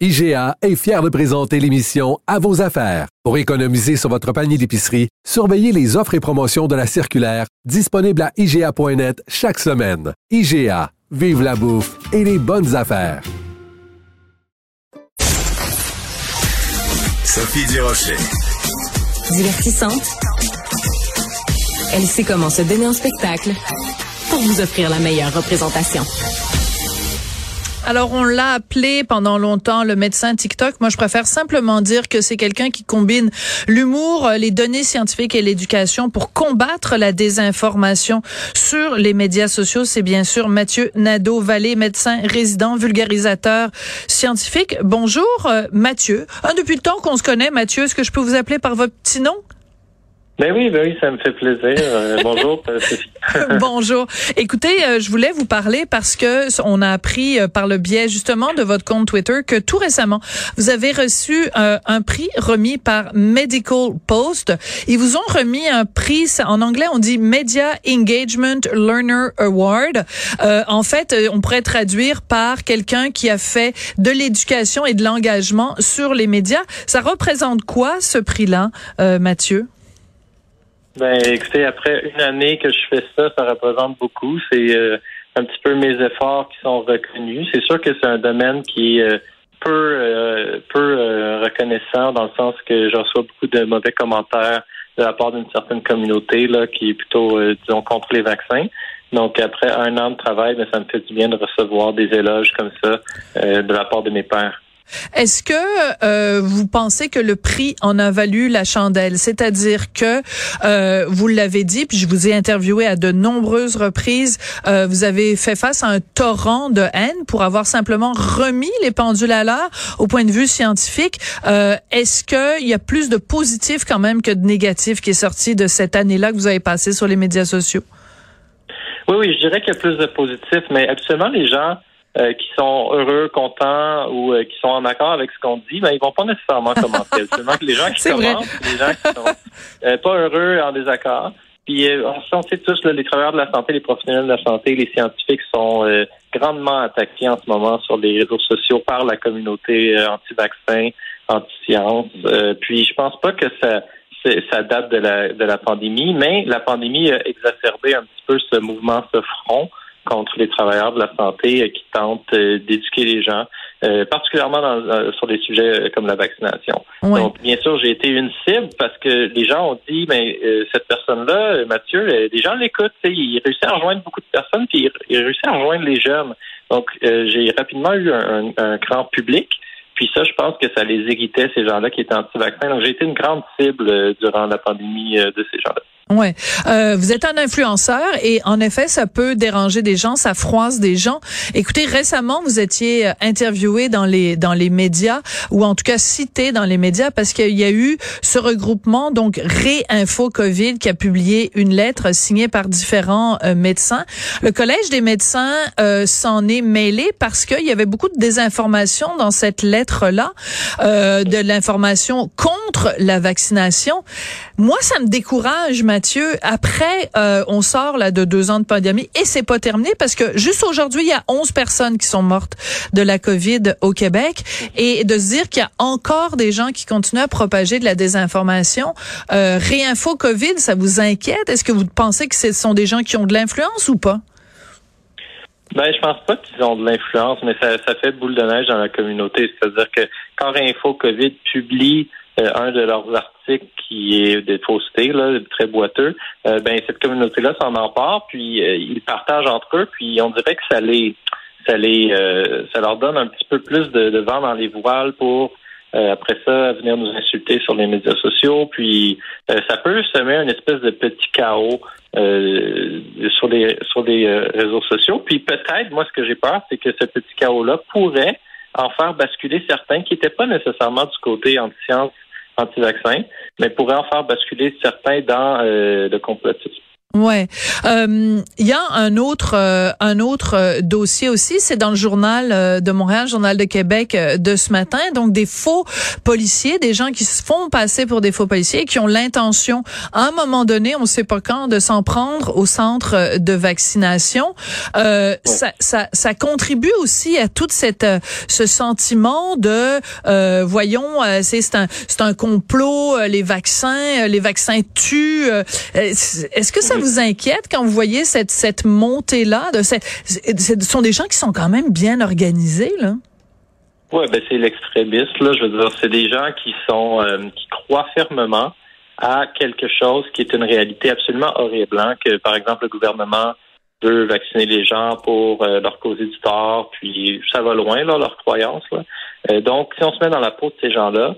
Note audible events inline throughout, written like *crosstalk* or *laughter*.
IGA est fier de présenter l'émission À vos affaires. Pour économiser sur votre panier d'épicerie, surveillez les offres et promotions de la circulaire disponible à IGA.net chaque semaine. IGA, vive la bouffe et les bonnes affaires. Sophie Durocher. Divertissante. Elle sait comment se donner en spectacle pour vous offrir la meilleure représentation. Alors, on l'a appelé pendant longtemps le médecin TikTok. Moi, je préfère simplement dire que c'est quelqu'un qui combine l'humour, les données scientifiques et l'éducation pour combattre la désinformation sur les médias sociaux. C'est bien sûr Mathieu Nadeau-Vallée, médecin résident, vulgarisateur scientifique. Bonjour, euh, Mathieu. Ah, depuis le temps qu'on se connaît, Mathieu, est-ce que je peux vous appeler par votre petit nom? Ben oui, ben oui, ça me fait plaisir. Euh, *laughs* bonjour, *laughs* bonjour. Écoutez, euh, je voulais vous parler parce que on a appris euh, par le biais justement de votre compte Twitter que tout récemment, vous avez reçu un prix remis par Medical Post. Ils vous ont remis un prix, en anglais on dit Media Engagement Learner Award. en fait, on pourrait traduire par quelqu'un qui a fait de l'éducation et de l'engagement sur les médias. Ça représente quoi ce prix-là, Mathieu? Ben, écoutez, après une année que je fais ça, ça représente beaucoup. C'est euh, un petit peu mes efforts qui sont reconnus. C'est sûr que c'est un domaine qui est euh, peu, euh, peu reconnaissant dans le sens que je reçois beaucoup de mauvais commentaires de la part d'une certaine communauté là, qui est plutôt, disons, contre les vaccins. Donc, après un an de travail, ben, ça me fait du bien de recevoir des éloges comme ça de la part de mes pères. Est-ce que euh, vous pensez que le prix en a valu la chandelle, c'est-à-dire que euh, vous l'avez dit, puis je vous ai interviewé à de nombreuses reprises, euh, vous avez fait face à un torrent de haine pour avoir simplement remis les pendules à l'heure au point de vue scientifique. Est-ce qu'il y a plus de positifs quand même que de négatifs qui est sorti de cette année-là que vous avez passé sur les médias sociaux? Oui, oui, je dirais qu'il y a plus de positifs, mais absolument les gens euh, qui sont heureux, contents ou euh, qui sont en accord avec ce qu'on dit, ben ils vont pas nécessairement commenter. Seulement que les gens qui commentent, les gens qui sont euh, pas heureux en désaccord. Puis on sait tous là, les travailleurs de la santé, les professionnels de la santé, les scientifiques sont grandement attaqués en ce moment sur les réseaux sociaux par la communauté anti-vaccin, anti-science. puis je pense pas que ça ça date de la de la pandémie, mais la pandémie a exacerbé un petit peu ce mouvement, ce front contre les travailleurs de la santé euh, qui tentent euh, d'éduquer les gens, euh, particulièrement dans, sur des sujets comme la vaccination. Donc, bien sûr, j'ai été une cible parce que les gens ont dit, mais cette personne-là, Mathieu, les gens l'écoutent, il réussit à rejoindre beaucoup de personnes, puis il, réussit à rejoindre les jeunes. Donc, j'ai rapidement eu un, un, grand public. Puis ça, je pense que ça les irritait, ces gens-là qui étaient anti-vaccins. Donc, j'ai été une grande cible durant la pandémie de ces gens-là. Ouais, euh, vous êtes un influenceur et en effet, ça peut déranger des gens, ça froisse des gens. Écoutez, récemment, vous étiez euh, interviewé dans les dans les médias ou en tout cas cité dans les médias parce qu'il y a eu ce regroupement donc Réinfo Covid qui a publié une lettre signée par différents euh, médecins. Le collège des médecins euh, s'en est mêlé parce qu'il y avait beaucoup de désinformation dans cette lettre là, de l'information contre la vaccination. Moi, ça me décourage. Mathieu, après, euh, on sort là de deux ans de pandémie et c'est pas terminé parce que juste aujourd'hui, il y a 11 personnes qui sont mortes de la COVID au Québec et de se dire qu'il y a encore des gens qui continuent à propager de la désinformation. Euh, Réinfo COVID, ça vous inquiète? Est-ce que vous pensez que ce sont des gens qui ont de l'influence ou pas? Ben, je pense pas qu'ils ont de l'influence, mais ça, ça fait boule de neige dans la communauté. C'est-à-dire que quand Réinfo COVID publie un de leurs articles qui est des faussetés, là, très boiteux, euh, ben cette communauté-là s'en empare, puis euh, ils partagent entre eux, puis on dirait que ça les ça les ça leur donne un petit peu plus de, vent dans les voiles pour après ça venir nous insulter sur les médias sociaux, puis ça peut semer une espèce de petit chaos sur les sur les réseaux sociaux. Puis peut-être, moi, ce que j'ai peur, c'est que ce petit chaos-là pourrait en faire basculer certains qui n'étaient pas nécessairement du côté anti-science, anti-vaccin, mais pourrait en faire basculer certains dans euh, le complotisme. Ouais, euh, il y a un autre euh, un autre euh, dossier aussi, c'est dans le journal de Montréal, journal de Québec de ce matin. Donc des faux policiers, des gens qui se font passer pour des faux policiers, qui ont l'intention, à un moment donné, on ne sait pas quand, de s'en prendre au centre de vaccination. ça, ça, ça contribue aussi à tout cette ce sentiment de voyons, c'est c'est un c'est un complot, les vaccins, les vaccins tuent. Est-ce que ça vous inquiète quand vous voyez cette, cette montée-là? Ce sont des gens qui sont quand même bien organisés, là? Oui, ben c'est l'extrémiste, là. Je veux dire, c'est des gens qui sont euh, qui croient fermement à quelque chose qui est une réalité absolument horrible. Hein, que, par exemple, le gouvernement veut vacciner les gens pour euh, leur causer du tort, puis ça va loin, là, leur croyance. Là. Euh, donc, si on se met dans la peau de ces gens-là,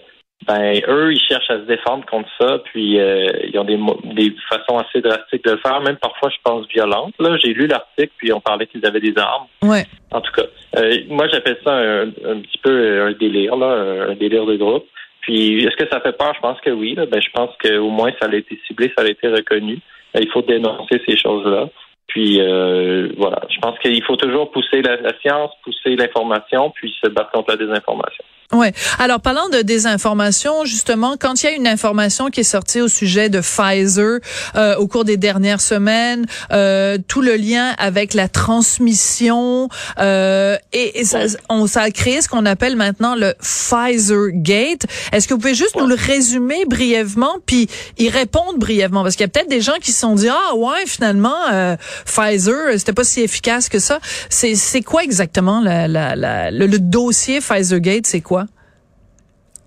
ben eux, ils cherchent à se défendre contre ça, puis euh, ils ont des, des façons assez drastiques de le faire, même parfois, je pense, violentes. Là, j'ai lu l'article, puis on parlait qu'ils avaient des armes. Ouais. En tout cas, euh, moi, j'appelle ça un, petit peu un délire, là, un délire de groupe. Puis, est-ce que ça fait peur? Je pense que oui. Là. Ben, je pense qu'au moins, ça a été ciblé, ça a été reconnu. Ben, il faut dénoncer ces choses-là. Puis euh, voilà, je pense qu'il faut toujours pousser la, la science, pousser l'information, puis se battre contre la désinformation. Ouais. Alors parlant de désinformation, justement, quand il y a une information qui est sortie au sujet de Pfizer euh, au cours des dernières semaines, euh, tout le lien avec la transmission euh, et, ça, ça a créé ce qu'on appelle maintenant le Pfizer Gate. Est-ce que vous pouvez juste nous le résumer brièvement, puis y répondre brièvement, parce qu'il y a peut-être des gens qui se sont dit ah ouais finalement euh, Pfizer c'était pas si efficace que ça. C'est c'est quoi exactement la, la, la, le, le dossier Pfizer Gate? C'est quoi?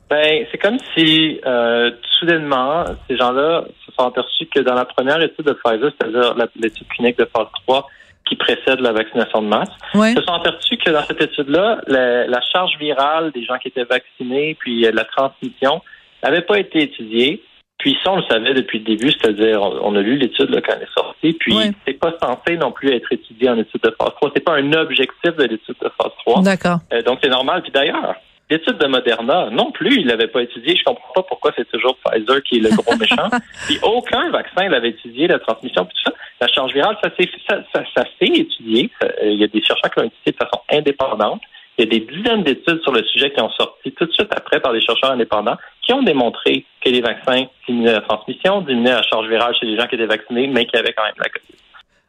Ben, c'est comme si euh, soudainement, ces gens-là se sont aperçus que dans la première étude de Pfizer, c'est-à-dire l'étude clinique de phase 3 qui précède la vaccination de masse, ouais. se sont aperçus que dans cette étude-là, la, la, charge virale des gens qui étaient vaccinés, puis euh, la transmission, n'avait pas été étudiée. Puis ça, on le savait depuis le début, c'est-à-dire on, a lu l'étude quand elle est sortie, puis c'est pas censé non plus être étudié en étude de phase 3. C'est pas un objectif de l'étude de phase 3. D'accord. Euh, donc c'est normal. Puis d'ailleurs, L'étude de Moderna, non plus, il l'avait pas étudié. Je comprends pas pourquoi c'est toujours Pfizer qui est le gros méchant. *laughs* Puis aucun vaccin l'avait étudié, la transmission, puis tout ça. La charge virale, ça s'est ça, ça, ça étudié. Euh, il y a des chercheurs qui l'ont étudié de façon indépendante. Il y a des dizaines d'études sur le sujet qui ont sorti tout de suite après par des chercheurs indépendants qui ont démontré que les vaccins diminuaient la transmission, diminuaient la charge virale chez les gens qui étaient vaccinés, mais qui avaient quand même la COVID.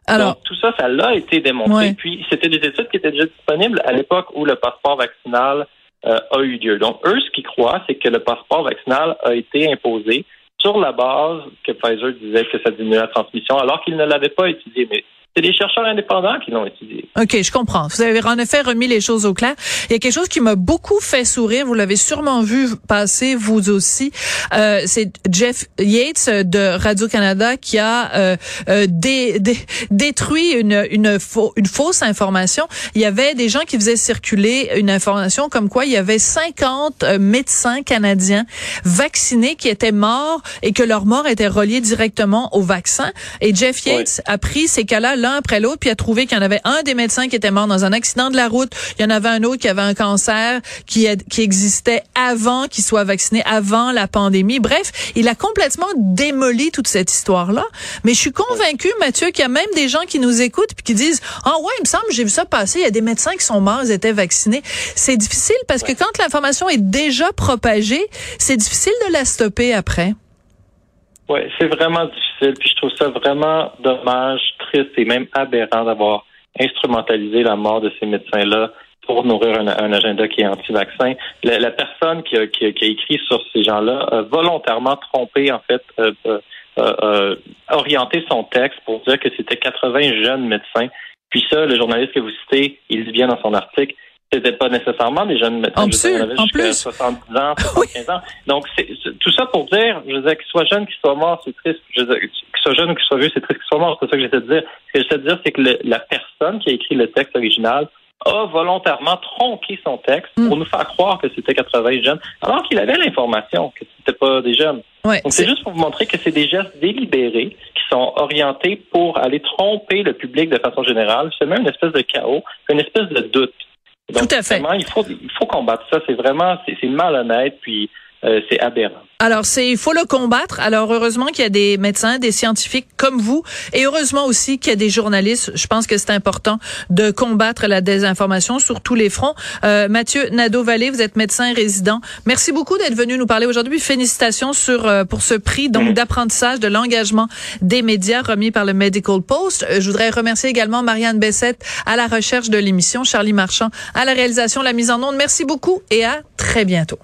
Alors, Donc, tout ça, ça l'a été démontré. Puis, c'était des études qui étaient déjà disponibles à l'époque où le passeport vaccinal a eu lieu. Donc, eux, ce qu'ils croient, c'est que le passeport vaccinal a été imposé sur la base que Pfizer disait que ça diminuait la transmission, alors qu'il ne l'avait pas étudié. Mais c'est des chercheurs indépendants qui l'ont étudié. OK, je comprends. Vous avez en effet remis les choses au clair. Il y a quelque chose qui m'a beaucoup fait sourire. Vous l'avez sûrement vu passer, vous aussi. Euh, c'est Jeff Yates de Radio-Canada qui a euh, euh dé, dé, détruit une, une, faux, une fausse information. Il y avait des gens qui faisaient circuler une information comme quoi il y avait 50 euh, médecins canadiens vaccinés qui étaient morts et que leur mort était reliée directement au vaccin. Et Jeff Yates a pris ces cas-là l'un après l'autre, puis a trouvé qu'il y en avait un des médecins qui était mort dans un accident de la route, il y en avait un autre qui avait un cancer qui, qui existait avant qu'il soit vacciné, avant la pandémie. Bref, il a complètement démoli toute cette histoire-là. Mais je suis convaincue, Mathieu, qu'il y a même des gens qui nous écoutent puis qui disent ah ouais, il me semble, j'ai vu ça passer. Il y a des médecins qui sont morts, ils étaient vaccinés. C'est difficile parce que quand l'information est déjà propagée, c'est difficile de la stopper après. Oui, c'est vraiment difficile. Puis je trouve ça vraiment dommage, triste et même aberrant d'avoir instrumentalisé la mort de ces médecins-là pour nourrir un, agenda qui est anti-vaccin. La, personne qui a, écrit sur ces gens-là a volontairement trompé, en fait, euh, euh, euh, orienté son texte pour dire que c'était 80 jeunes médecins. Puis ça, le journaliste que vous citez, il dit bien dans son article, c'était pas nécessairement des jeunes médecins. En, plus, 70 ans, *laughs* 75 ans. Donc, c'est, tout ça pour dire, je veux dire, qu'ils soient jeunes, qu'ils soient morts, c'est triste. Je veux dire, qu'ils soient jeunes ou qu'ils soient vieux, c'est triste qu'ils soient morts. C'est ça que j'essaie de dire. Ce que j'essaie de dire, c'est que la personne qui a écrit le texte original a volontairement tronqué son texte pour mm. nous faire croire que c'était 80 jeunes, alors qu'il avait l'information que c'était pas des jeunes. Ouais, Donc, c'est juste pour vous montrer que c'est des gestes délibérés qui sont orientés pour aller tromper le public de façon générale. C'est même une espèce de chaos, une espèce de doute. Donc, Tout à fait. Vraiment, il faut, il faut combattre ça. C'est vraiment, c'est malhonnête, puis euh, c'est aberrant. Alors, c'est il faut le combattre. Alors, heureusement qu'il y a des médecins, des scientifiques comme vous, et heureusement aussi qu'il y a des journalistes. Je pense que c'est important de combattre la désinformation sur tous les fronts. Euh, Mathieu Nadeau-Vallée, vous êtes médecin résident. Merci beaucoup d'être venu nous parler aujourd'hui. Félicitations sur euh, pour ce prix donc d'apprentissage de l'engagement des médias remis par le Medical Post. Euh, je voudrais remercier également Marianne Bessette à la recherche de l'émission, Charlie Marchand à la réalisation, la mise en onde. Merci beaucoup et à très bientôt.